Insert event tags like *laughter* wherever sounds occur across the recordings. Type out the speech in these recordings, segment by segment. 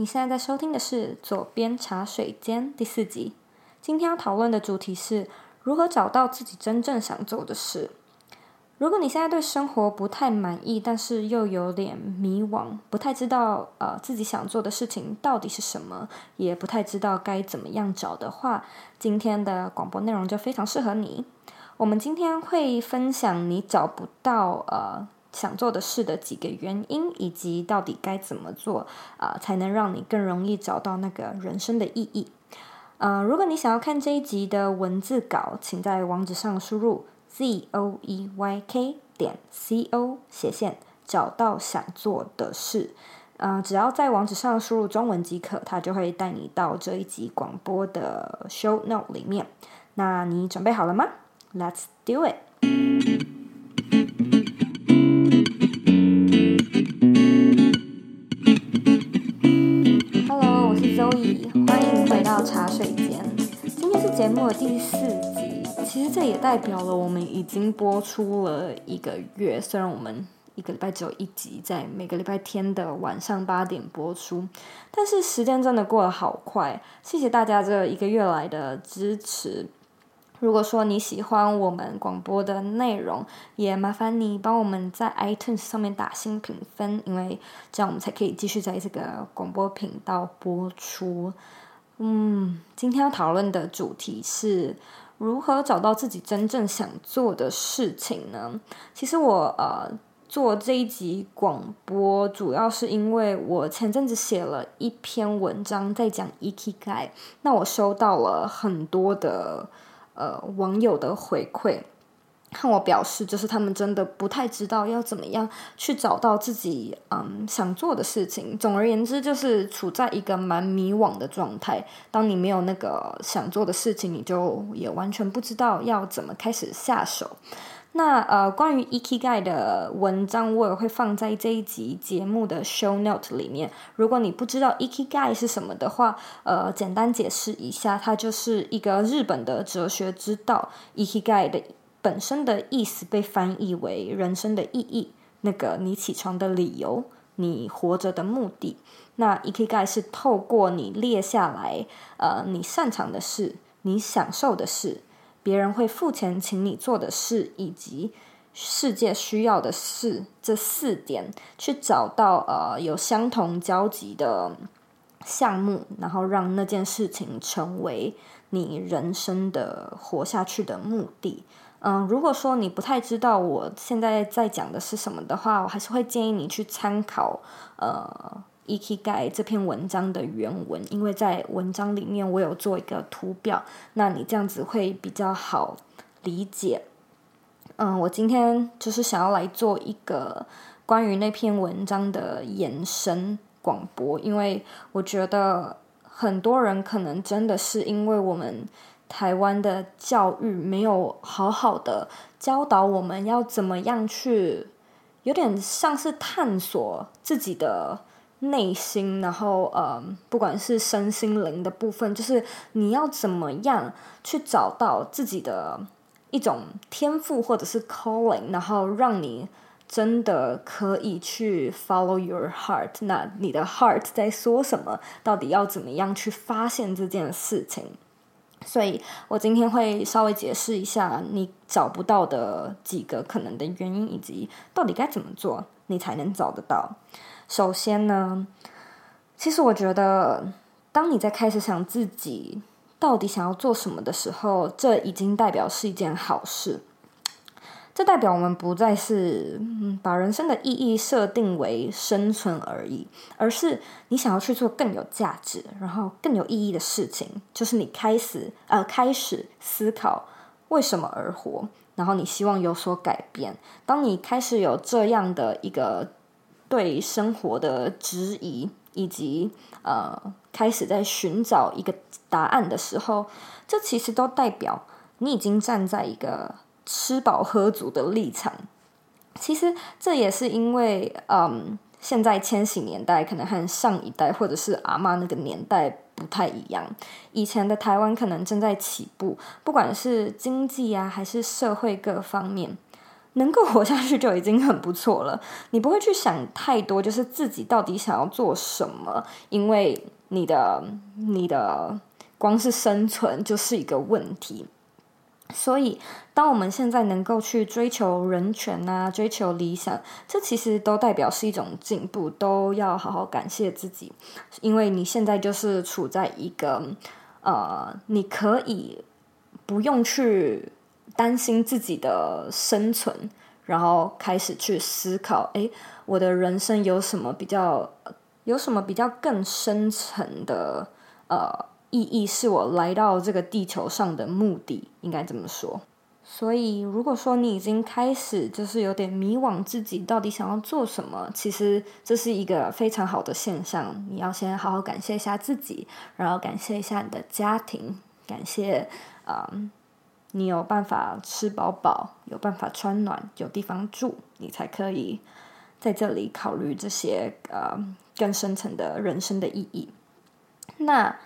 你现在在收听的是《左边茶水间》第四集。今天要讨论的主题是如何找到自己真正想做的事。如果你现在对生活不太满意，但是又有点迷惘，不太知道呃自己想做的事情到底是什么，也不太知道该怎么样找的话，今天的广播内容就非常适合你。我们今天会分享你找不到呃。想做的事的几个原因，以及到底该怎么做啊、才能让你更容易找到那个人生的意义。呃，如果你想要看这一集的文字稿，请在网址上输入 z o e y k 点 c o 斜线找到想做的事。呃，只要在网址上输入中文即可，它就会带你到这一集广播的 show note 里面。那你准备好了吗？Let's do it。茶水间，今天是节目的第四集。其实这也代表了我们已经播出了一个月。虽然我们一个礼拜只有一集，在每个礼拜天的晚上八点播出，但是时间真的过得好快。谢谢大家这一个月来的支持。如果说你喜欢我们广播的内容，也麻烦你帮我们在 iTunes 上面打新评分，因为这样我们才可以继续在这个广播频道播出。嗯，今天要讨论的主题是如何找到自己真正想做的事情呢？其实我呃做这一集广播，主要是因为我前阵子写了一篇文章在讲 e k g a 那我收到了很多的呃网友的回馈。看我表示，就是他们真的不太知道要怎么样去找到自己嗯想做的事情。总而言之，就是处在一个蛮迷惘的状态。当你没有那个想做的事情，你就也完全不知道要怎么开始下手。那呃，关于 Ikigai 的文章，我也会放在这一集节目的 show note 里面。如果你不知道 Ikigai 是什么的话，呃，简单解释一下，它就是一个日本的哲学之道，Ikigai 的。本身的意思被翻译为人生的意义，那个你起床的理由，你活着的目的。那 Ikigai 是透过你列下来，呃，你擅长的事，你享受的事，别人会付钱请你做的事，以及世界需要的事，这四点去找到呃有相同交集的项目，然后让那件事情成为你人生的活下去的目的。嗯，如果说你不太知道我现在在讲的是什么的话，我还是会建议你去参考呃《Ikigai》这篇文章的原文，因为在文章里面我有做一个图表，那你这样子会比较好理解。嗯，我今天就是想要来做一个关于那篇文章的延伸广播，因为我觉得很多人可能真的是因为我们。台湾的教育没有好好的教导我们要怎么样去，有点像是探索自己的内心，然后呃，不管是身心灵的部分，就是你要怎么样去找到自己的一种天赋或者是 calling，然后让你真的可以去 follow your heart。那你的 heart 在说什么？到底要怎么样去发现这件事情？所以我今天会稍微解释一下你找不到的几个可能的原因，以及到底该怎么做你才能找得到。首先呢，其实我觉得，当你在开始想自己到底想要做什么的时候，这已经代表是一件好事。这代表我们不再是把人生的意义设定为生存而已，而是你想要去做更有价值，然后更有意义的事情。就是你开始呃开始思考为什么而活，然后你希望有所改变。当你开始有这样的一个对生活的质疑，以及呃开始在寻找一个答案的时候，这其实都代表你已经站在一个。吃饱喝足的立场，其实这也是因为，嗯，现在千禧年代可能和上一代或者是阿嬷那个年代不太一样。以前的台湾可能正在起步，不管是经济啊还是社会各方面，能够活下去就已经很不错了。你不会去想太多，就是自己到底想要做什么，因为你的你的光是生存就是一个问题。所以，当我们现在能够去追求人权啊，追求理想，这其实都代表是一种进步，都要好好感谢自己，因为你现在就是处在一个呃，你可以不用去担心自己的生存，然后开始去思考，诶，我的人生有什么比较，有什么比较更深层的呃。意义是我来到这个地球上的目的，应该这么说。所以，如果说你已经开始就是有点迷惘，自己到底想要做什么，其实这是一个非常好的现象。你要先好好感谢一下自己，然后感谢一下你的家庭，感谢啊、你有办法吃饱饱，有办法穿暖，有地方住，你才可以在这里考虑这些呃更深层的人生的意义。那。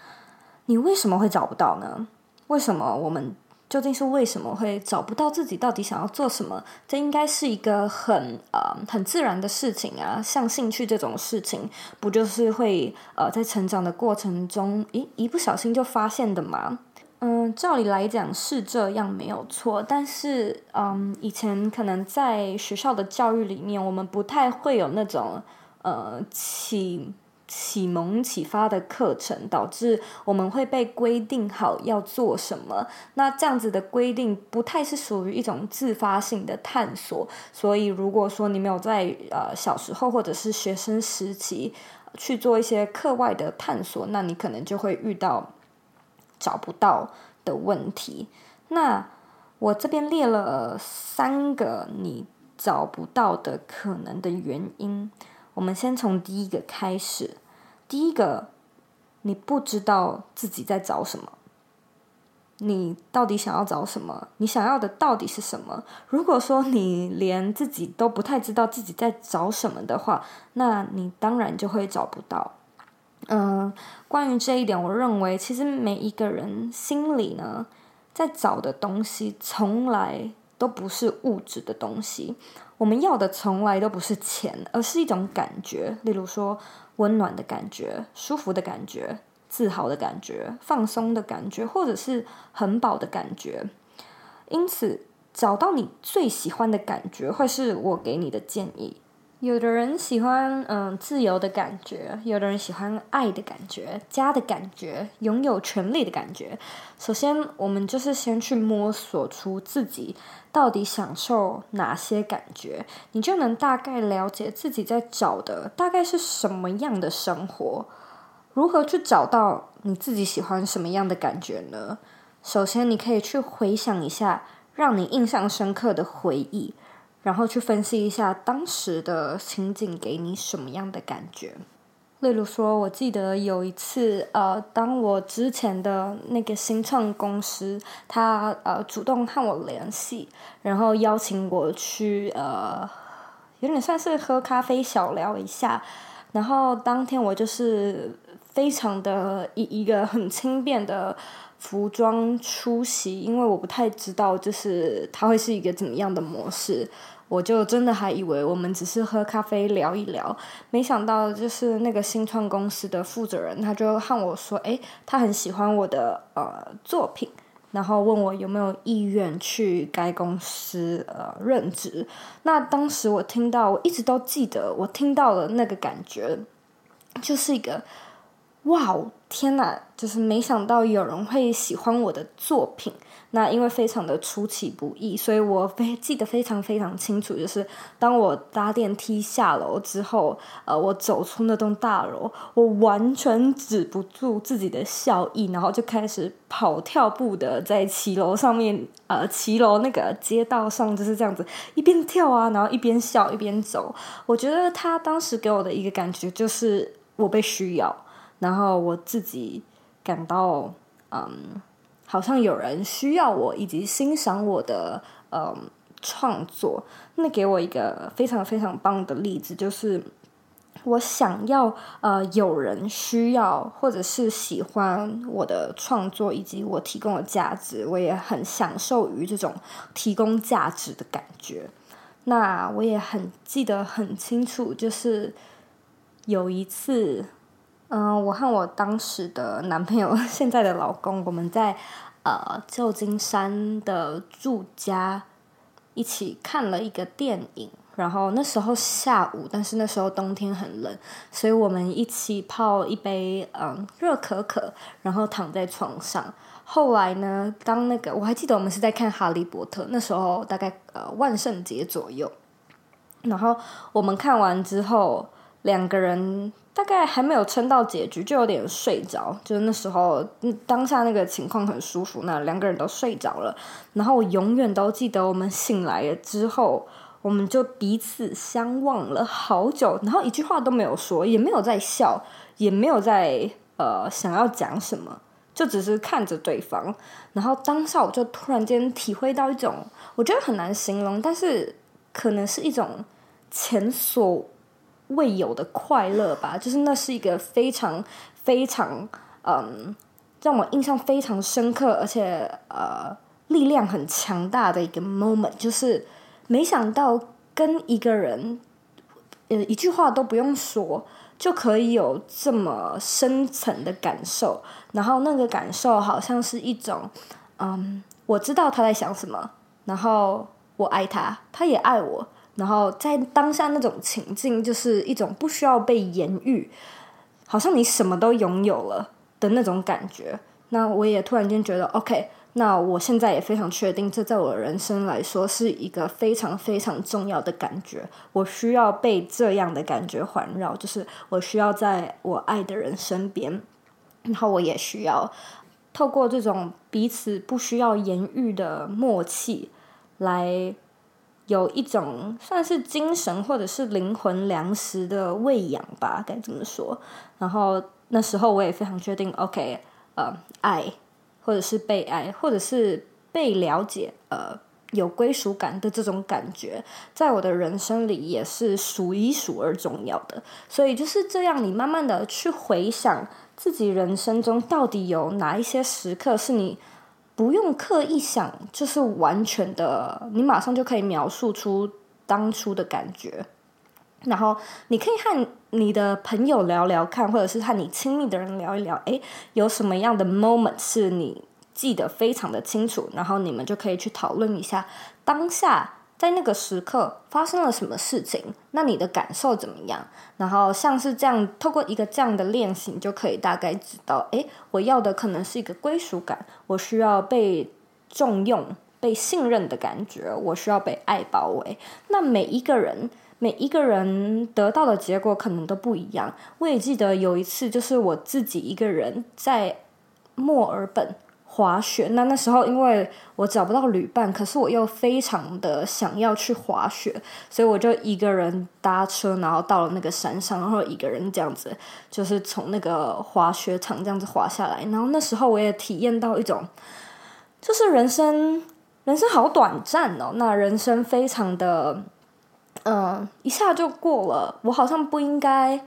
你为什么会找不到呢？为什么我们究竟是为什么会找不到自己到底想要做什么？这应该是一个很呃很自然的事情啊，像兴趣这种事情，不就是会呃在成长的过程中，一一不小心就发现的吗？嗯，照理来讲是这样没有错，但是嗯，以前可能在学校的教育里面，我们不太会有那种呃起。启蒙启发的课程，导致我们会被规定好要做什么。那这样子的规定不太是属于一种自发性的探索。所以，如果说你没有在呃小时候或者是学生时期去做一些课外的探索，那你可能就会遇到找不到的问题。那我这边列了三个你找不到的可能的原因。我们先从第一个开始。第一个，你不知道自己在找什么，你到底想要找什么？你想要的到底是什么？如果说你连自己都不太知道自己在找什么的话，那你当然就会找不到。嗯，关于这一点，我认为其实每一个人心里呢，在找的东西从来都不是物质的东西。我们要的从来都不是钱，而是一种感觉。例如说，温暖的感觉、舒服的感觉、自豪的感觉、放松的感觉，或者是很饱的感觉。因此，找到你最喜欢的感觉，会是我给你的建议。有的人喜欢嗯自由的感觉，有的人喜欢爱的感觉、家的感觉、拥有权利的感觉。首先，我们就是先去摸索出自己到底享受哪些感觉，你就能大概了解自己在找的大概是什么样的生活。如何去找到你自己喜欢什么样的感觉呢？首先，你可以去回想一下让你印象深刻的回忆。然后去分析一下当时的情景给你什么样的感觉。例如说，我记得有一次，呃，当我之前的那个新创公司，他呃主动和我联系，然后邀请我去，呃，有点算是喝咖啡小聊一下。然后当天我就是非常的以一个很轻便的服装出席，因为我不太知道就是他会是一个怎么样的模式。我就真的还以为我们只是喝咖啡聊一聊，没想到就是那个新创公司的负责人，他就和我说：“诶，他很喜欢我的呃作品，然后问我有没有意愿去该公司呃任职。”那当时我听到，我一直都记得，我听到了那个感觉，就是一个哇哦，天哪！就是没想到有人会喜欢我的作品。那因为非常的出其不意，所以我非记得非常非常清楚，就是当我搭电梯下楼之后，呃，我走出那栋大楼，我完全止不住自己的笑意，然后就开始跑跳步的在骑楼上面，呃，骑楼那个街道上就是这样子一边跳啊，然后一边笑一边走。我觉得他当时给我的一个感觉就是我被需要，然后我自己感到嗯。好像有人需要我，以及欣赏我的呃创作。那给我一个非常非常棒的例子，就是我想要呃有人需要或者是喜欢我的创作，以及我提供的价值，我也很享受于这种提供价值的感觉。那我也很记得很清楚，就是有一次，嗯、我和我当时的男朋友，*laughs* 现在的老公，我们在呃旧金山的住家一起看了一个电影。然后那时候下午，但是那时候冬天很冷，所以我们一起泡一杯嗯热可可，然后躺在床上。后来呢，当那个我还记得我们是在看《哈利波特》，那时候大概呃万圣节左右。然后我们看完之后，两个人大概还没有撑到结局，就有点睡着。就是那时候当下那个情况很舒服，那两个人都睡着了。然后我永远都记得我们醒来了之后。我们就彼此相望了好久，然后一句话都没有说，也没有在笑，也没有在呃想要讲什么，就只是看着对方。然后当下我就突然间体会到一种，我觉得很难形容，但是可能是一种前所未有的快乐吧。就是那是一个非常非常嗯，让我印象非常深刻，而且呃力量很强大的一个 moment，就是。没想到跟一个人，呃，一句话都不用说，就可以有这么深层的感受。然后那个感受好像是一种，嗯，我知道他在想什么，然后我爱他，他也爱我。然后在当下那种情境，就是一种不需要被言喻，好像你什么都拥有了的那种感觉。那我也突然间觉得，OK。那我现在也非常确定，这在我人生来说是一个非常非常重要的感觉。我需要被这样的感觉环绕，就是我需要在我爱的人身边，然后我也需要透过这种彼此不需要言喻的默契，来有一种算是精神或者是灵魂粮食的喂养吧，该怎么说。然后那时候我也非常确定，OK，呃，爱。或者是被爱，或者是被了解，呃，有归属感的这种感觉，在我的人生里也是数一数二重要的。所以就是这样，你慢慢的去回想自己人生中到底有哪一些时刻是你不用刻意想，就是完全的，你马上就可以描述出当初的感觉。然后你可以和你的朋友聊聊看，或者是和你亲密的人聊一聊，诶，有什么样的 moment 是你记得非常的清楚，然后你们就可以去讨论一下当下在那个时刻发生了什么事情，那你的感受怎么样？然后像是这样，透过一个这样的练习，你就可以大概知道，诶，我要的可能是一个归属感，我需要被重用、被信任的感觉，我需要被爱包围。那每一个人。每一个人得到的结果可能都不一样。我也记得有一次，就是我自己一个人在墨尔本滑雪。那那时候因为我找不到旅伴，可是我又非常的想要去滑雪，所以我就一个人搭车，然后到了那个山上，然后一个人这样子，就是从那个滑雪场这样子滑下来。然后那时候我也体验到一种，就是人生，人生好短暂哦。那人生非常的。嗯，一下就过了。我好像不应该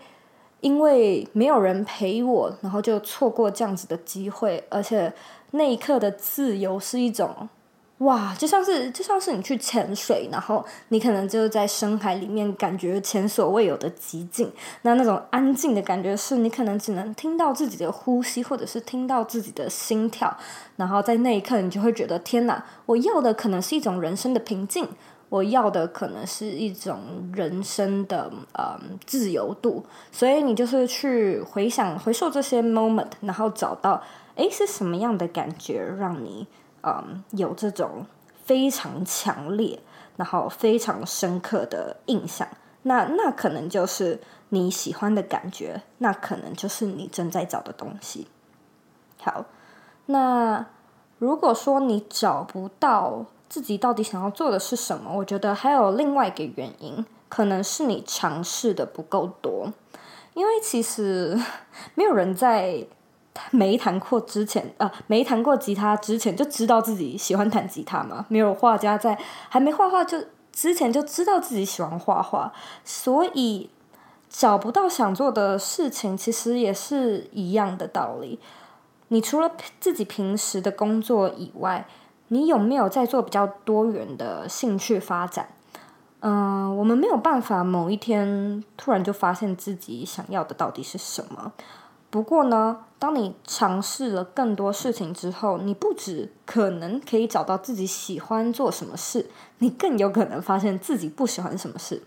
因为没有人陪我，然后就错过这样子的机会。而且那一刻的自由是一种，哇，就像是就像是你去潜水，然后你可能就是在深海里面感觉前所未有的寂静。那那种安静的感觉，是你可能只能听到自己的呼吸，或者是听到自己的心跳。然后在那一刻，你就会觉得天哪，我要的可能是一种人生的平静。我要的可能是一种人生的呃自由度，所以你就是去回想、回溯这些 moment，然后找到诶是什么样的感觉让你嗯、有这种非常强烈、然后非常深刻的印象。那那可能就是你喜欢的感觉，那可能就是你正在找的东西。好，那如果说你找不到。自己到底想要做的是什么？我觉得还有另外一个原因，可能是你尝试的不够多。因为其实 *laughs* 没有人在没弹过之前，呃，没弹过吉他之前就知道自己喜欢弹吉他嘛。没有画家在还没画画就之前就知道自己喜欢画画，所以找不到想做的事情，其实也是一样的道理。你除了自己平时的工作以外，你有没有在做比较多元的兴趣发展？嗯，我们没有办法某一天突然就发现自己想要的到底是什么。不过呢，当你尝试了更多事情之后，你不止可能可以找到自己喜欢做什么事，你更有可能发现自己不喜欢什么事。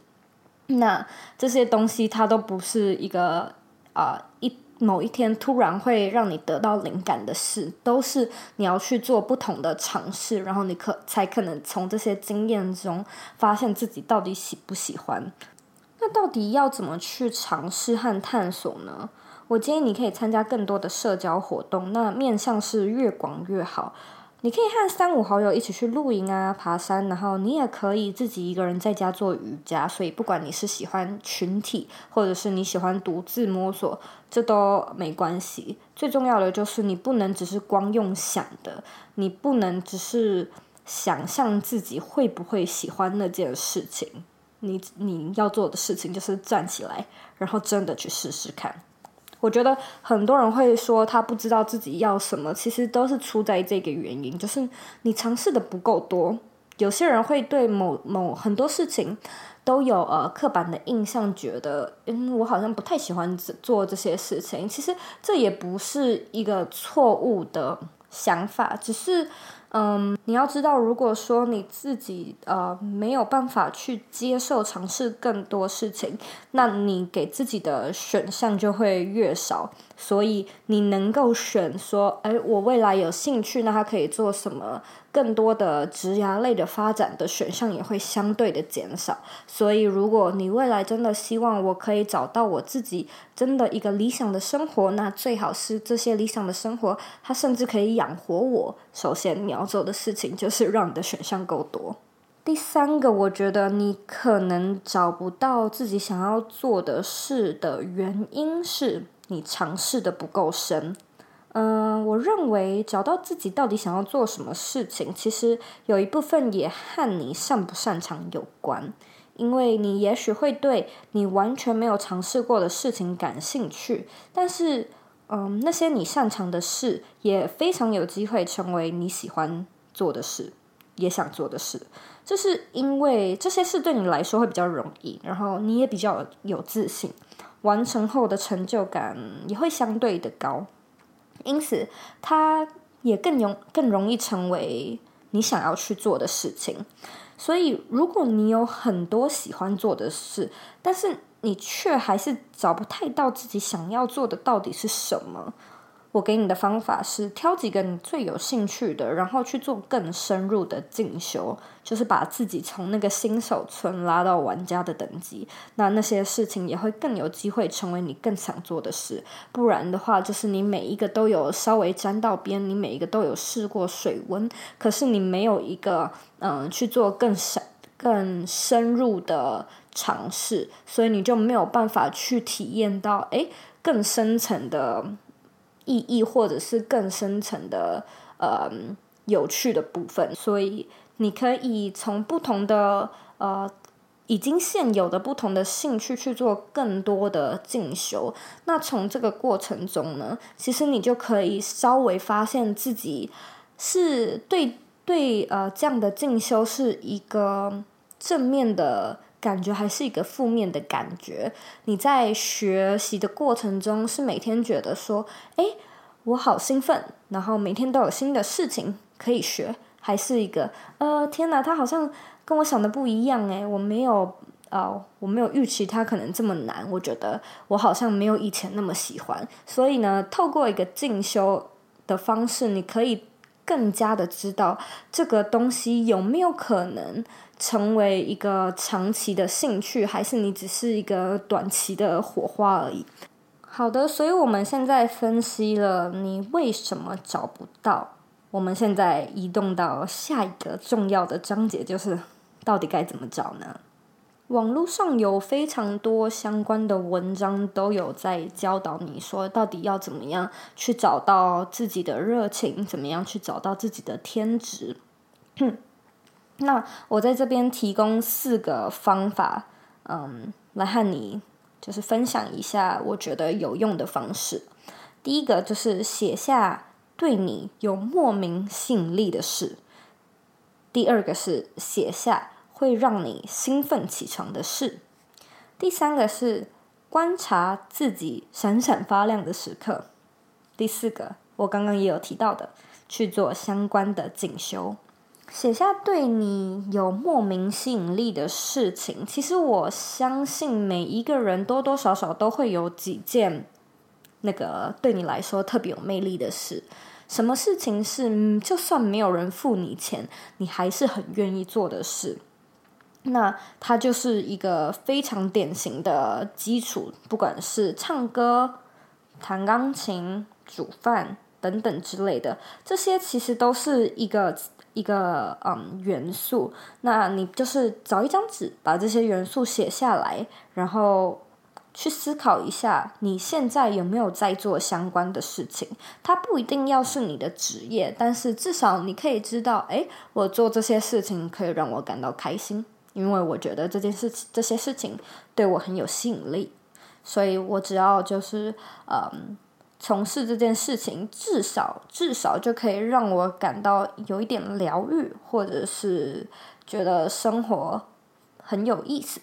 那这些东西它都不是一个啊、一。某一天突然会让你得到灵感的事，都是你要去做不同的尝试，然后你可才可能从这些经验中发现自己到底喜不喜欢。那到底要怎么去尝试和探索呢？我建议你可以参加更多的社交活动，那面向是越广越好。你可以和三五好友一起去露营啊、爬山，然后你也可以自己一个人在家做瑜伽。所以不管你是喜欢群体，或者是你喜欢独自摸索，这都没关系。最重要的就是你不能只是光用想的，你不能只是想象自己会不会喜欢那件事情。你你要做的事情就是站起来，然后真的去试试看。我觉得很多人会说他不知道自己要什么，其实都是出在这个原因，就是你尝试的不够多。有些人会对某某很多事情都有呃刻板的印象，觉得嗯，我好像不太喜欢做这些事情。其实这也不是一个错误的想法，只是。嗯，你要知道，如果说你自己呃没有办法去接受尝试更多事情，那你给自己的选项就会越少。所以你能够选说，哎，我未来有兴趣，那他可以做什么？更多的职涯类的发展的选项也会相对的减少。所以，如果你未来真的希望我可以找到我自己真的一个理想的生活，那最好是这些理想的生活，它甚至可以养活我。首先，你要做的事情就是让你的选项够多。第三个，我觉得你可能找不到自己想要做的事的原因是。你尝试的不够深，嗯、我认为找到自己到底想要做什么事情，其实有一部分也和你擅不擅长有关。因为你也许会对你完全没有尝试过的事情感兴趣，但是，嗯、那些你擅长的事也非常有机会成为你喜欢做的事，也想做的事。这是因为这些事对你来说会比较容易，然后你也比较有自信。完成后的成就感也会相对的高，因此它也更容更容易成为你想要去做的事情。所以，如果你有很多喜欢做的事，但是你却还是找不太到自己想要做的到底是什么。我给你的方法是挑几个你最有兴趣的，然后去做更深入的进修，就是把自己从那个新手村拉到玩家的等级。那那些事情也会更有机会成为你更想做的事。不然的话，就是你每一个都有稍微沾到边，你每一个都有试过水温，可是你没有一个嗯去做更深、更深入的尝试，所以你就没有办法去体验到诶更深层的。意义或者是更深层的呃有趣的部分，所以你可以从不同的呃已经现有的不同的兴趣去做更多的进修。那从这个过程中呢，其实你就可以稍微发现自己是对对呃这样的进修是一个正面的。感觉还是一个负面的感觉。你在学习的过程中，是每天觉得说：“哎，我好兴奋，然后每天都有新的事情可以学。”还是一个呃，天哪，他好像跟我想的不一样哎，我没有呃，我没有预期他可能这么难。我觉得我好像没有以前那么喜欢。所以呢，透过一个进修的方式，你可以更加的知道这个东西有没有可能。成为一个长期的兴趣，还是你只是一个短期的火花而已？好的，所以我们现在分析了你为什么找不到。我们现在移动到下一个重要的章节，就是到底该怎么找呢？网络上有非常多相关的文章，都有在教导你说，到底要怎么样去找到自己的热情，怎么样去找到自己的天职。那我在这边提供四个方法，嗯，来和你就是分享一下我觉得有用的方式。第一个就是写下对你有莫名吸引力的事。第二个是写下会让你兴奋起床的事。第三个是观察自己闪闪发亮的时刻。第四个，我刚刚也有提到的，去做相关的进修。写下对你有莫名吸引力的事情，其实我相信每一个人多多少少都会有几件那个对你来说特别有魅力的事。什么事情是就算没有人付你钱，你还是很愿意做的事？那它就是一个非常典型的基础，不管是唱歌、弹钢琴、煮饭等等之类的，这些其实都是一个。一个嗯元素，那你就是找一张纸，把这些元素写下来，然后去思考一下，你现在有没有在做相关的事情？它不一定要是你的职业，但是至少你可以知道，哎，我做这些事情可以让我感到开心，因为我觉得这件事情、这些事情对我很有吸引力，所以我只要就是嗯。从事这件事情，至少至少就可以让我感到有一点疗愈，或者是觉得生活很有意思。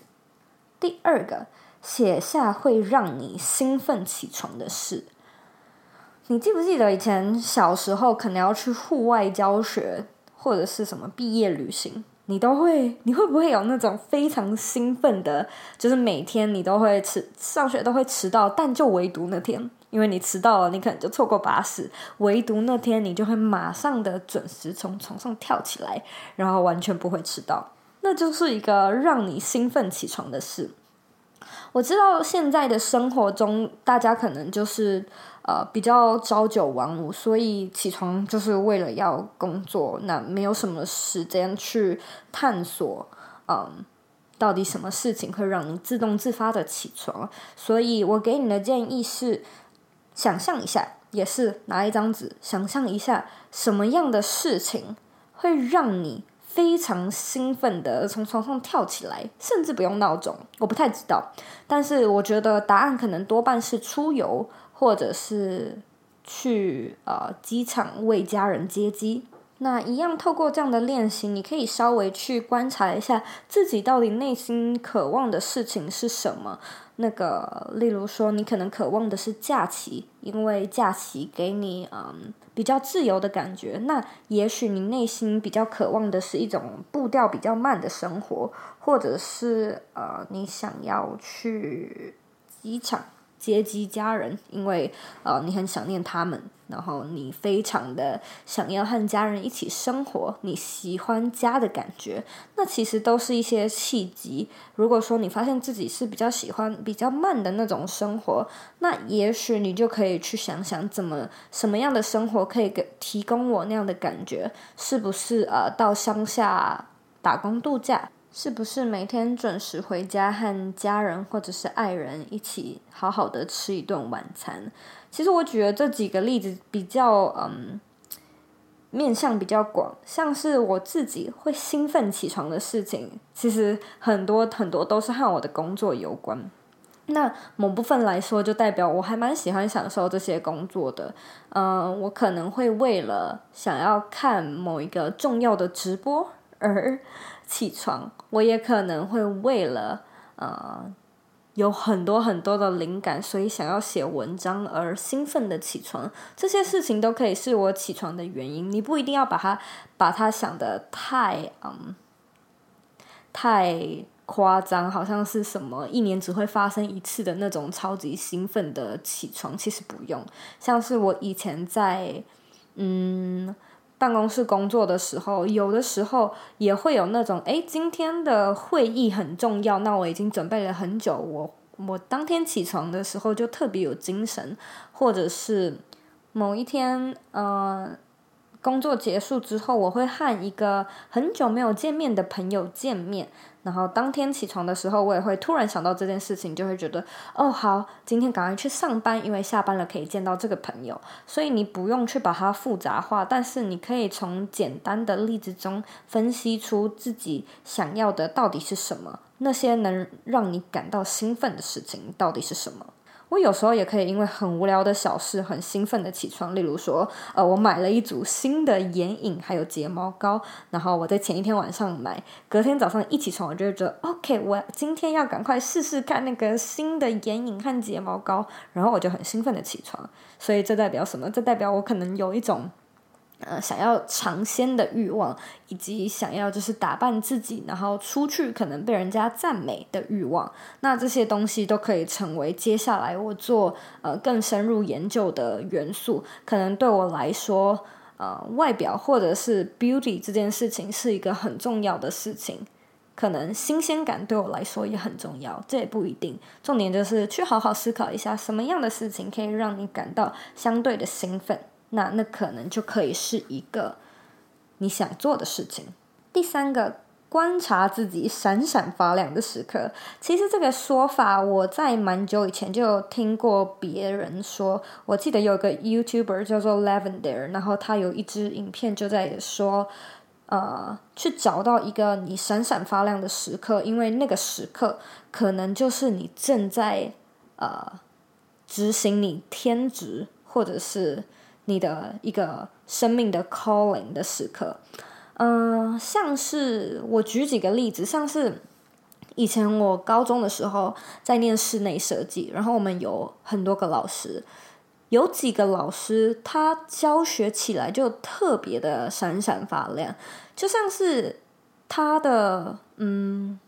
第二个，写下会让你兴奋起床的事。你记不记得以前小时候可能要去户外教学，或者是什么毕业旅行，你都会，你会不会有那种非常兴奋的，就是每天你都会迟，上学都会迟到，但就唯独那天。因为你迟到了，你可能就错过巴士。唯独那天，你就会马上的准时从床上跳起来，然后完全不会迟到。那就是一个让你兴奋起床的事。我知道现在的生活中，大家可能就是呃比较朝九晚五，所以起床就是为了要工作，那没有什么时间去探索，嗯，到底什么事情会让你自动自发的起床。所以我给你的建议是。想象一下，也是拿一张纸，想象一下什么样的事情会让你非常兴奋的从床上跳起来，甚至不用闹钟。我不太知道，但是我觉得答案可能多半是出游，或者是去呃机场为家人接机。那一样，透过这样的练习，你可以稍微去观察一下自己到底内心渴望的事情是什么。那个，例如说，你可能渴望的是假期，因为假期给你嗯比较自由的感觉。那也许你内心比较渴望的是一种步调比较慢的生活，或者是呃，你想要去机场接机家人，因为呃你很想念他们。然后你非常的想要和家人一起生活，你喜欢家的感觉，那其实都是一些契机。如果说你发现自己是比较喜欢比较慢的那种生活，那也许你就可以去想想，怎么什么样的生活可以给提供我那样的感觉？是不是呃到乡下打工度假？是不是每天准时回家和家人或者是爱人一起好好的吃一顿晚餐？其实我举的这几个例子比较嗯，面向比较广，像是我自己会兴奋起床的事情，其实很多很多都是和我的工作有关。那某部分来说，就代表我还蛮喜欢享受这些工作的。嗯，我可能会为了想要看某一个重要的直播而起床，我也可能会为了呃。有很多很多的灵感，所以想要写文章而兴奋的起床，这些事情都可以是我起床的原因。你不一定要把它把它想得太嗯太夸张，好像是什么一年只会发生一次的那种超级兴奋的起床。其实不用，像是我以前在嗯。办公室工作的时候，有的时候也会有那种，诶，今天的会议很重要，那我已经准备了很久，我我当天起床的时候就特别有精神，或者是某一天，呃，工作结束之后，我会和一个很久没有见面的朋友见面。然后当天起床的时候，我也会突然想到这件事情，就会觉得哦，好，今天赶快去上班，因为下班了可以见到这个朋友。所以你不用去把它复杂化，但是你可以从简单的例子中分析出自己想要的到底是什么，那些能让你感到兴奋的事情到底是什么。我有时候也可以因为很无聊的小事很兴奋的起床，例如说，呃，我买了一组新的眼影还有睫毛膏，然后我在前一天晚上买，隔天早上一起床我就会觉得，OK，我今天要赶快试试看那个新的眼影和睫毛膏，然后我就很兴奋的起床，所以这代表什么？这代表我可能有一种。呃，想要尝鲜的欲望，以及想要就是打扮自己，然后出去可能被人家赞美的欲望，那这些东西都可以成为接下来我做呃更深入研究的元素。可能对我来说，呃，外表或者是 beauty 这件事情是一个很重要的事情。可能新鲜感对我来说也很重要，这也不一定。重点就是去好好思考一下，什么样的事情可以让你感到相对的兴奋。那那可能就可以是一个你想做的事情。第三个，观察自己闪闪发亮的时刻。其实这个说法我在蛮久以前就听过别人说。我记得有个 YouTuber 叫做 Lavender，然后他有一支影片就在说，呃，去找到一个你闪闪发亮的时刻，因为那个时刻可能就是你正在呃执行你天职，或者是。你的一个生命的 calling 的时刻，嗯、像是我举几个例子，像是以前我高中的时候在念室内设计，然后我们有很多个老师，有几个老师他教学起来就特别的闪闪发亮，就像是他的嗯。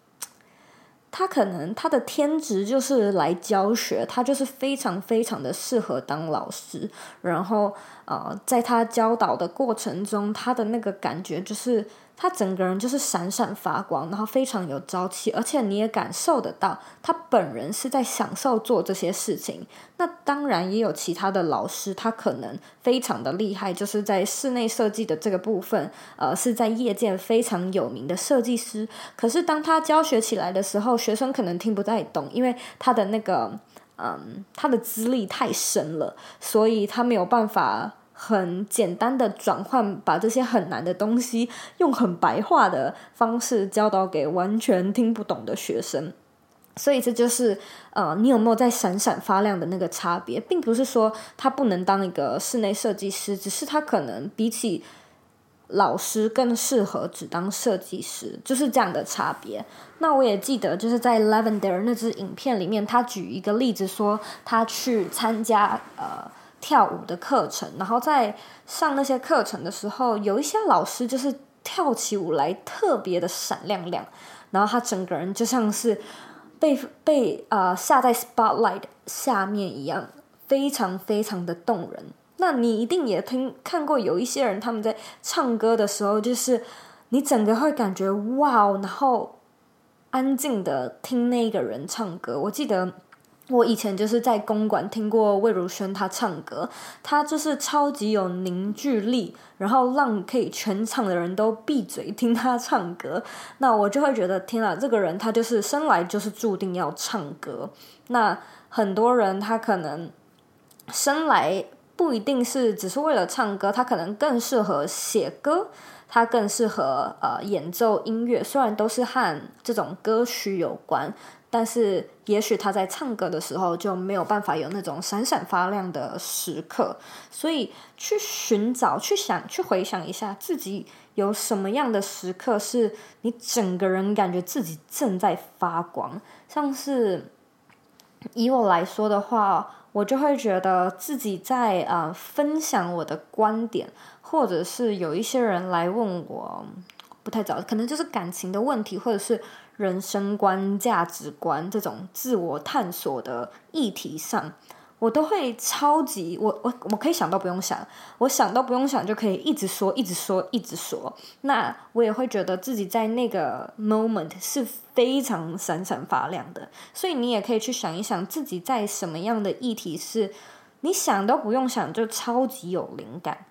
他可能他的天职就是来教学，他就是非常非常的适合当老师。然后，呃，在他教导的过程中，他的那个感觉就是。他整个人就是闪闪发光，然后非常有朝气，而且你也感受得到他本人是在享受做这些事情。那当然也有其他的老师，他可能非常的厉害，就是在室内设计的这个部分，呃，是在业界非常有名的设计师。可是当他教学起来的时候，学生可能听不太懂，因为他的那个，嗯，他的资历太深了，所以他没有办法。很简单的转换，把这些很难的东西用很白话的方式教导给完全听不懂的学生，所以这就是呃，你有没有在闪闪发亮的那个差别，并不是说他不能当一个室内设计师，只是他可能比起老师更适合只当设计师，就是这样的差别。那我也记得就是在 Lavender 那支影片里面，他举一个例子说，他去参加呃。跳舞的课程，然后在上那些课程的时候，有一些老师就是跳起舞来特别的闪亮亮，然后他整个人就像是被被啊、呃、下在 spotlight 下面一样，非常非常的动人。那你一定也听看过有一些人他们在唱歌的时候，就是你整个会感觉哇，然后安静的听那个人唱歌。我记得。我以前就是在公馆听过魏如萱她唱歌，她就是超级有凝聚力，然后让可以全场的人都闭嘴听她唱歌。那我就会觉得，天啊，这个人他就是生来就是注定要唱歌。那很多人他可能生来不一定是只是为了唱歌，他可能更适合写歌，他更适合呃演奏音乐，虽然都是和这种歌曲有关。但是，也许他在唱歌的时候就没有办法有那种闪闪发亮的时刻，所以去寻找、去想、去回想一下自己有什么样的时刻是你整个人感觉自己正在发光。像是以我来说的话，我就会觉得自己在啊、呃、分享我的观点，或者是有一些人来问我，不太早，可能就是感情的问题，或者是。人生观、价值观这种自我探索的议题上，我都会超级我我我可以想都不用想，我想都不用想就可以一直说、一直说、一直说。那我也会觉得自己在那个 moment 是非常闪闪发亮的。所以你也可以去想一想，自己在什么样的议题是你想都不用想就超级有灵感。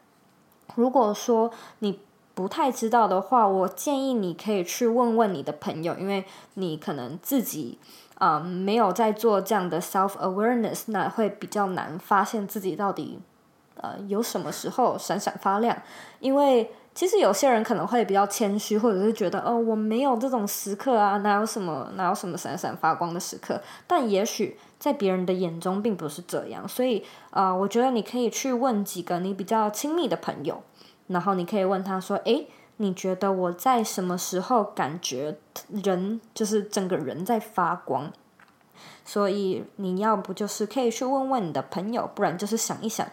如果说你。不太知道的话，我建议你可以去问问你的朋友，因为你可能自己啊、没有在做这样的 self awareness，那会比较难发现自己到底呃有什么时候闪闪发亮。因为其实有些人可能会比较谦虚，或者是觉得哦，我没有这种时刻啊，哪有什么哪有什么闪闪发光的时刻？但也许在别人的眼中并不是这样。所以啊、呃，我觉得你可以去问几个你比较亲密的朋友，然后你可以问他说：“诶，你觉得我在什么时候感觉人就是整个人在发光？”所以你要不就是可以去问问你的朋友，不然就是想一想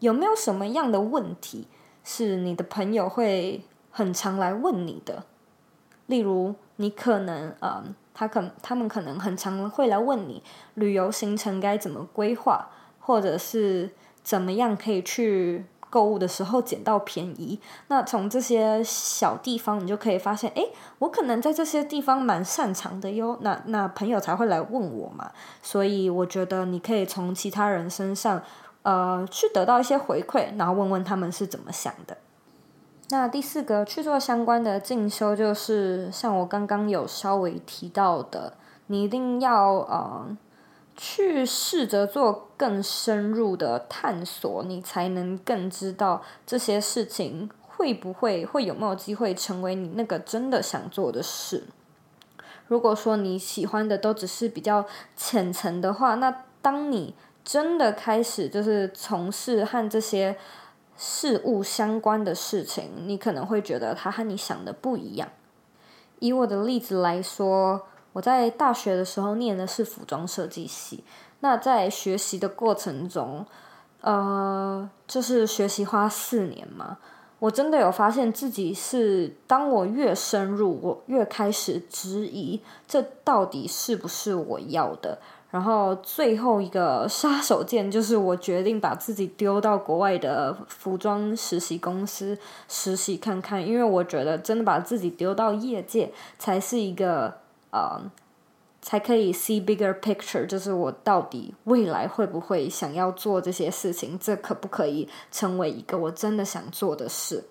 有没有什么样的问题。是你的朋友会很常来问你的，例如你可能，嗯，他可他们可能很常会来问你旅游行程该怎么规划，或者是怎么样可以去购物的时候捡到便宜。那从这些小地方，你就可以发现，诶，我可能在这些地方蛮擅长的哟。那那朋友才会来问我嘛。所以我觉得你可以从其他人身上。呃，去得到一些回馈，然后问问他们是怎么想的。那第四个去做相关的进修，就是像我刚刚有稍微提到的，你一定要呃去试着做更深入的探索，你才能更知道这些事情会不会会有没有机会成为你那个真的想做的事。如果说你喜欢的都只是比较浅层的话，那当你真的开始就是从事和这些事物相关的事情，你可能会觉得它和你想的不一样。以我的例子来说，我在大学的时候念的是服装设计系。那在学习的过程中，呃，就是学习花四年嘛，我真的有发现自己是，当我越深入，我越开始质疑，这到底是不是我要的。然后最后一个杀手锏就是我决定把自己丢到国外的服装实习公司实习看看，因为我觉得真的把自己丢到业界才是一个呃，才可以 see bigger picture，就是我到底未来会不会想要做这些事情，这可不可以成为一个我真的想做的事？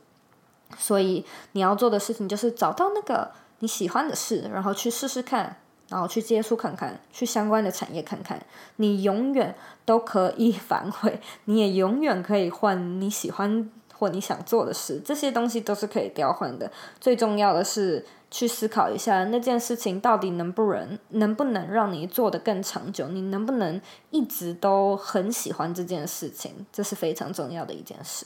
所以你要做的事情就是找到那个你喜欢的事，然后去试试看。然后去接触看看，去相关的产业看看，你永远都可以反悔，你也永远可以换你喜欢或你想做的事，这些东西都是可以调换的。最重要的是去思考一下那件事情到底能不能能不能让你做得更长久，你能不能一直都很喜欢这件事情，这是非常重要的一件事。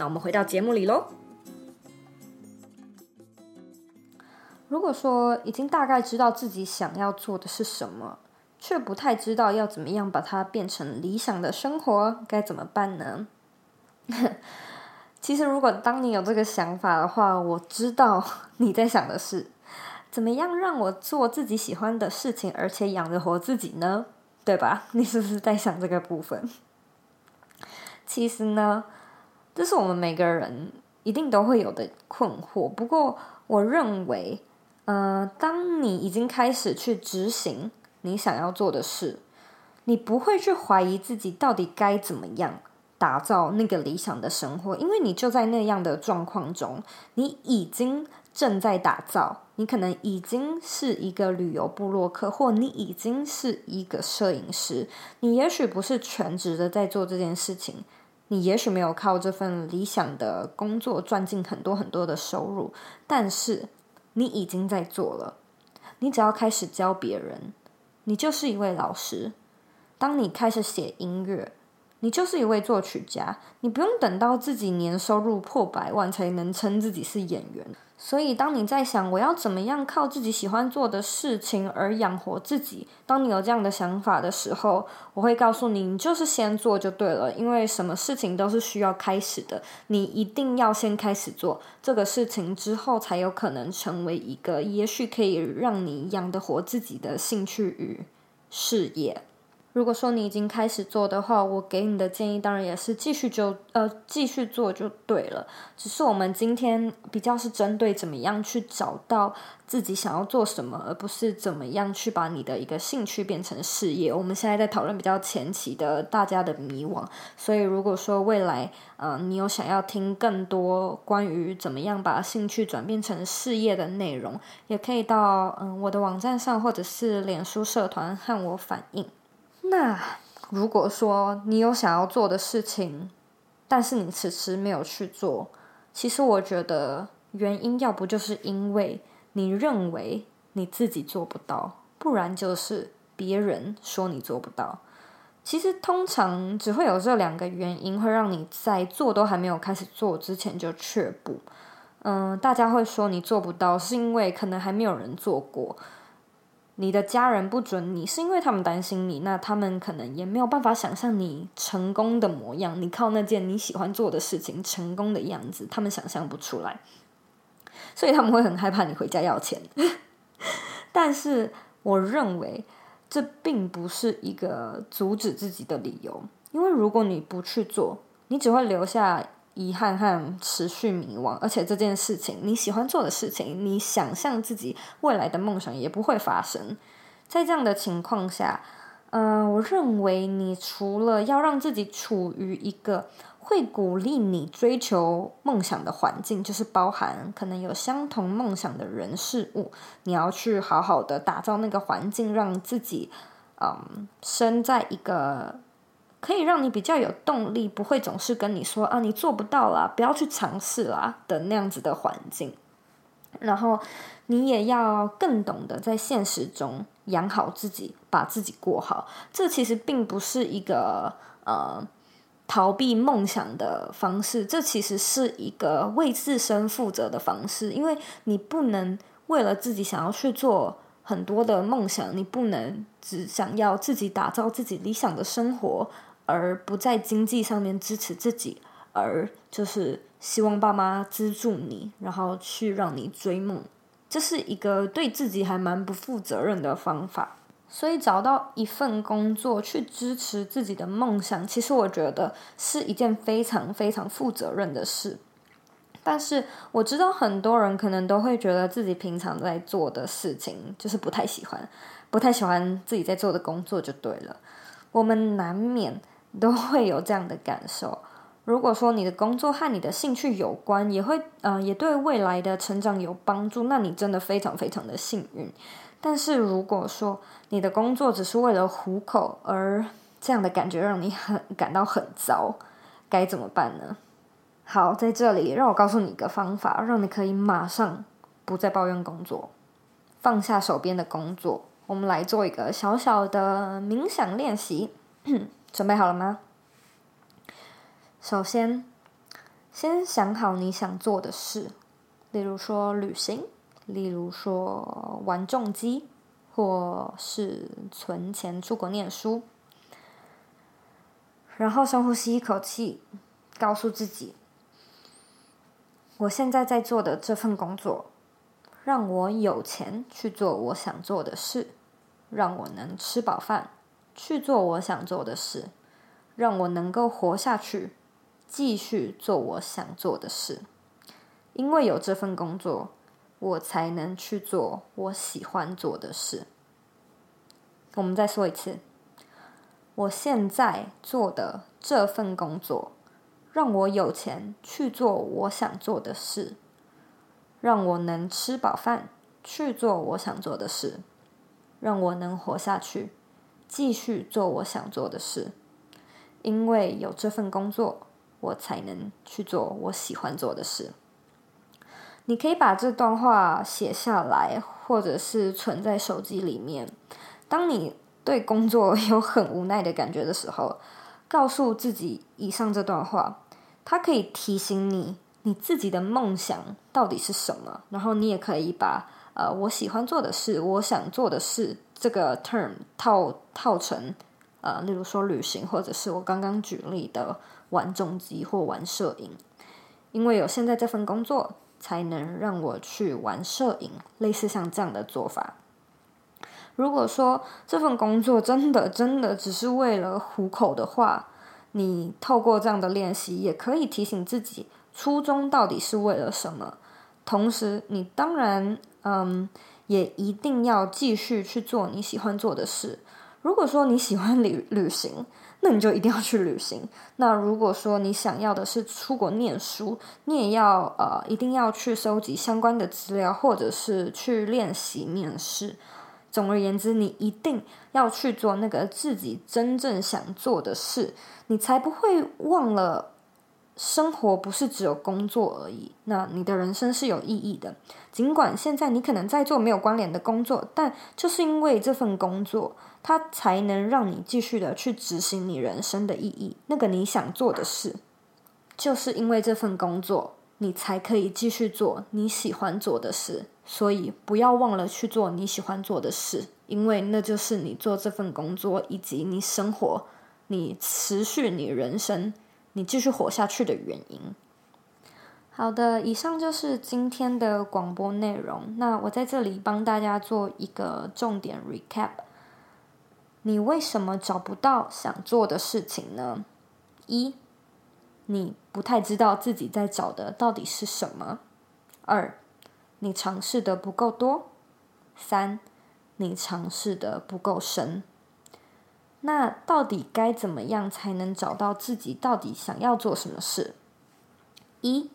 那我们回到节目里喽。如果说已经大概知道自己想要做的是什么，却不太知道要怎么样把它变成理想的生活，该怎么办呢？*laughs* 其实，如果当你有这个想法的话，我知道你在想的是怎么样让我做自己喜欢的事情，而且养着活自己呢？对吧？你是不是在想这个部分？其实呢。这是我们每个人一定都会有的困惑。不过，我认为，呃，当你已经开始去执行你想要做的事，你不会去怀疑自己到底该怎么样打造那个理想的生活，因为你就在那样的状况中，你已经正在打造。你可能已经是一个旅游部落客，或你已经是一个摄影师。你也许不是全职的在做这件事情。你也许没有靠这份理想的工作赚进很多很多的收入，但是你已经在做了。你只要开始教别人，你就是一位老师。当你开始写音乐，你就是一位作曲家。你不用等到自己年收入破百万才能称自己是演员。所以，当你在想我要怎么样靠自己喜欢做的事情而养活自己，当你有这样的想法的时候，我会告诉你，你就是先做就对了。因为什么事情都是需要开始的，你一定要先开始做这个事情之后，才有可能成为一个也许可以让你养得活自己的兴趣与事业。如果说你已经开始做的话，我给你的建议当然也是继续就呃继续做就对了。只是我们今天比较是针对怎么样去找到自己想要做什么，而不是怎么样去把你的一个兴趣变成事业。我们现在在讨论比较前期的大家的迷惘。所以如果说未来呃你有想要听更多关于怎么样把兴趣转变成事业的内容，也可以到嗯、我的网站上或者是脸书社团和我反映。那如果说你有想要做的事情，但是你迟迟没有去做，其实我觉得原因要不就是因为你认为你自己做不到，不然就是别人说你做不到。其实通常只会有这两个原因会让你在做都还没有开始做之前就却步。嗯，大家会说你做不到，是因为可能还没有人做过。你的家人不准你，是因为他们担心你，那他们可能也没有办法想象你成功的模样。你靠那件你喜欢做的事情成功的样子，他们想象不出来，所以他们会很害怕你回家要钱。*laughs* 但是我认为这并不是一个阻止自己的理由，因为如果你不去做，你只会留下。遗憾和持续迷惘，而且这件事情你喜欢做的事情，你想象自己未来的梦想也不会发生。在这样的情况下，嗯、呃，我认为你除了要让自己处于一个会鼓励你追求梦想的环境，就是包含可能有相同梦想的人事物，你要去好好的打造那个环境，让自己嗯，生在一个。可以让你比较有动力，不会总是跟你说啊，你做不到啦，不要去尝试啦的那样子的环境。然后你也要更懂得在现实中养好自己，把自己过好。这其实并不是一个呃逃避梦想的方式，这其实是一个为自身负责的方式。因为你不能为了自己想要去做很多的梦想，你不能只想要自己打造自己理想的生活。而不在经济上面支持自己，而就是希望爸妈资助你，然后去让你追梦，这是一个对自己还蛮不负责任的方法。所以找到一份工作去支持自己的梦想，其实我觉得是一件非常非常负责任的事。但是我知道很多人可能都会觉得自己平常在做的事情就是不太喜欢，不太喜欢自己在做的工作就对了。我们难免。都会有这样的感受。如果说你的工作和你的兴趣有关，也会呃也对未来的成长有帮助，那你真的非常非常的幸运。但是如果说你的工作只是为了糊口，而这样的感觉让你很感到很糟，该怎么办呢？好，在这里让我告诉你一个方法，让你可以马上不再抱怨工作，放下手边的工作。我们来做一个小小的冥想练习。*coughs* 准备好了吗？首先，先想好你想做的事，例如说旅行，例如说玩重机，或是存钱出国念书。然后深呼吸一口气，告诉自己：我现在在做的这份工作，让我有钱去做我想做的事，让我能吃饱饭。去做我想做的事，让我能够活下去，继续做我想做的事。因为有这份工作，我才能去做我喜欢做的事。我们再说一次，我现在做的这份工作，让我有钱去做我想做的事，让我能吃饱饭，去做我想做的事，让我能活下去。继续做我想做的事，因为有这份工作，我才能去做我喜欢做的事。你可以把这段话写下来，或者是存在手机里面。当你对工作有很无奈的感觉的时候，告诉自己以上这段话，它可以提醒你你自己的梦想到底是什么。然后你也可以把呃我喜欢做的事，我想做的事。这个 term 套套成，呃，例如说旅行，或者是我刚刚举例的玩重机或玩摄影，因为有现在这份工作，才能让我去玩摄影，类似像这样的做法。如果说这份工作真的真的只是为了糊口的话，你透过这样的练习，也可以提醒自己初衷到底是为了什么。同时，你当然，嗯，也一定要继续去做你喜欢做的事。如果说你喜欢旅旅行，那你就一定要去旅行。那如果说你想要的是出国念书，你也要呃，一定要去收集相关的资料，或者是去练习面试。总而言之，你一定要去做那个自己真正想做的事，你才不会忘了。生活不是只有工作而已，那你的人生是有意义的。尽管现在你可能在做没有关联的工作，但就是因为这份工作，它才能让你继续的去执行你人生的意义。那个你想做的事，就是因为这份工作，你才可以继续做你喜欢做的事。所以不要忘了去做你喜欢做的事，因为那就是你做这份工作以及你生活、你持续你人生。你继续活下去的原因。好的，以上就是今天的广播内容。那我在这里帮大家做一个重点 recap。你为什么找不到想做的事情呢？一，你不太知道自己在找的到底是什么。二，你尝试的不够多。三，你尝试的不够深。那到底该怎么样才能找到自己到底想要做什么事？一，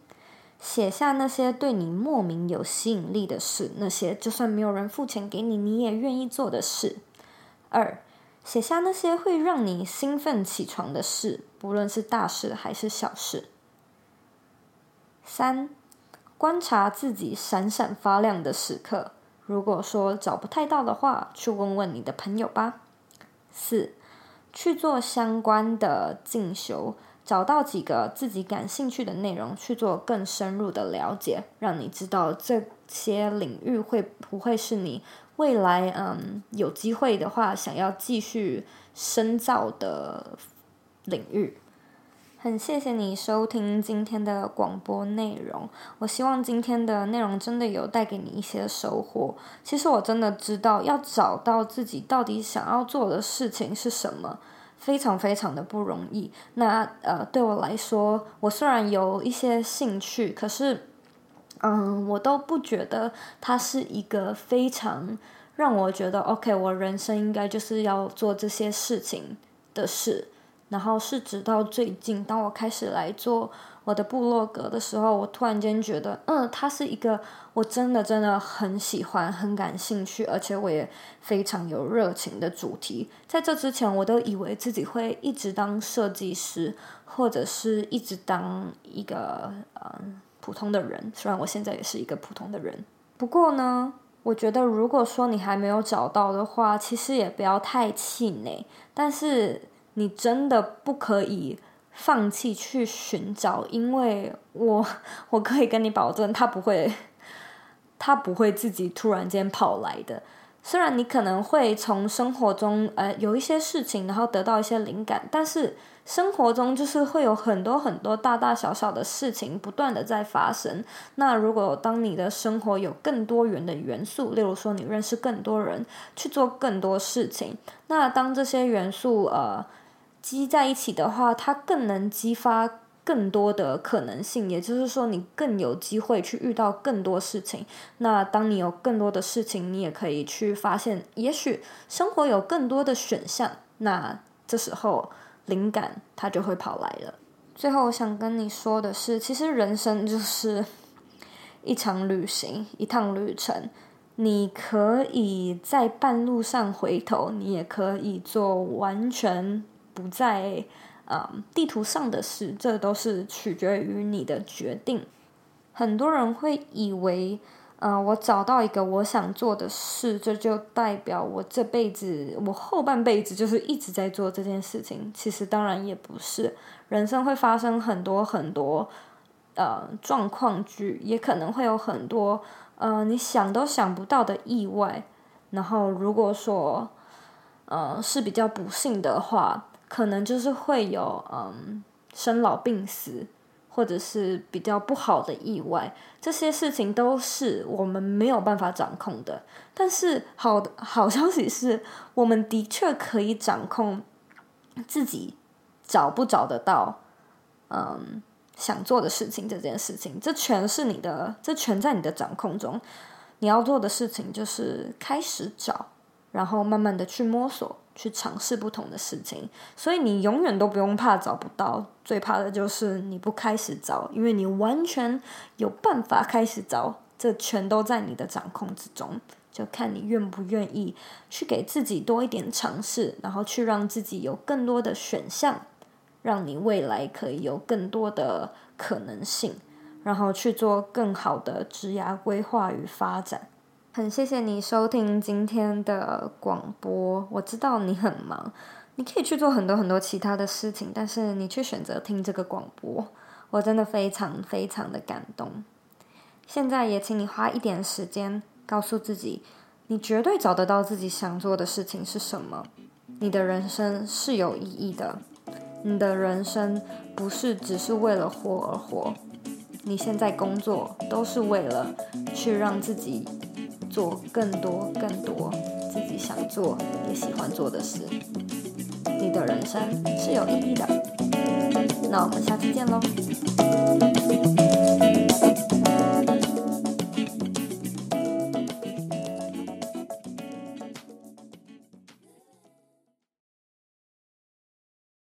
写下那些对你莫名有吸引力的事，那些就算没有人付钱给你，你也愿意做的事。二，写下那些会让你兴奋起床的事，不论是大事还是小事。三，观察自己闪闪发亮的时刻，如果说找不太到的话，去问问你的朋友吧。四，去做相关的进修，找到几个自己感兴趣的内容，去做更深入的了解，让你知道这些领域会不会是你未来嗯有机会的话想要继续深造的领域。很谢谢你收听今天的广播内容，我希望今天的内容真的有带给你一些收获。其实我真的知道，要找到自己到底想要做的事情是什么，非常非常的不容易。那呃，对我来说，我虽然有一些兴趣，可是嗯，我都不觉得它是一个非常让我觉得 OK，我人生应该就是要做这些事情的事。然后是直到最近，当我开始来做我的部落格的时候，我突然间觉得，嗯，它是一个我真的真的很喜欢、很感兴趣，而且我也非常有热情的主题。在这之前，我都以为自己会一直当设计师，或者是一直当一个嗯普通的人。虽然我现在也是一个普通的人，不过呢，我觉得如果说你还没有找到的话，其实也不要太气馁。但是。你真的不可以放弃去寻找，因为我 *laughs* 我可以跟你保证，他不会，*laughs* 他不会自己突然间跑来的。虽然你可能会从生活中呃有一些事情，然后得到一些灵感，但是生活中就是会有很多很多大大小小的事情不断的在发生。那如果当你的生活有更多元的元素，例如说你认识更多人，去做更多事情，那当这些元素呃积在一起的话，它更能激发更多的可能性，也就是说，你更有机会去遇到更多事情。那当你有更多的事情，你也可以去发现，也许生活有更多的选项。那这时候灵感它就会跑来了。最后，我想跟你说的是，其实人生就是一场旅行，一趟旅程。你可以在半路上回头，你也可以做完全不在。啊、嗯，地图上的事，这都是取决于你的决定。很多人会以为，呃，我找到一个我想做的事，这就代表我这辈子，我后半辈子就是一直在做这件事情。其实当然也不是，人生会发生很多很多呃状况剧，也可能会有很多呃你想都想不到的意外。然后如果说呃是比较不幸的话。可能就是会有嗯生老病死，或者是比较不好的意外，这些事情都是我们没有办法掌控的。但是好的好消息是，我们的确可以掌控自己找不找得到，嗯，想做的事情这件事情，这全是你的，这全在你的掌控中。你要做的事情就是开始找，然后慢慢的去摸索。去尝试不同的事情，所以你永远都不用怕找不到，最怕的就是你不开始找，因为你完全有办法开始找，这全都在你的掌控之中，就看你愿不愿意去给自己多一点尝试，然后去让自己有更多的选项，让你未来可以有更多的可能性，然后去做更好的职涯规划与发展。很谢谢你收听今天的广播。我知道你很忙，你可以去做很多很多其他的事情，但是你却选择听这个广播，我真的非常非常的感动。现在也请你花一点时间，告诉自己，你绝对找得到自己想做的事情是什么。你的人生是有意义的，你的人生不是只是为了活而活。你现在工作都是为了去让自己。做更多更多自己想做也喜欢做的事，你的人生是有意义的。那我们下期见喽。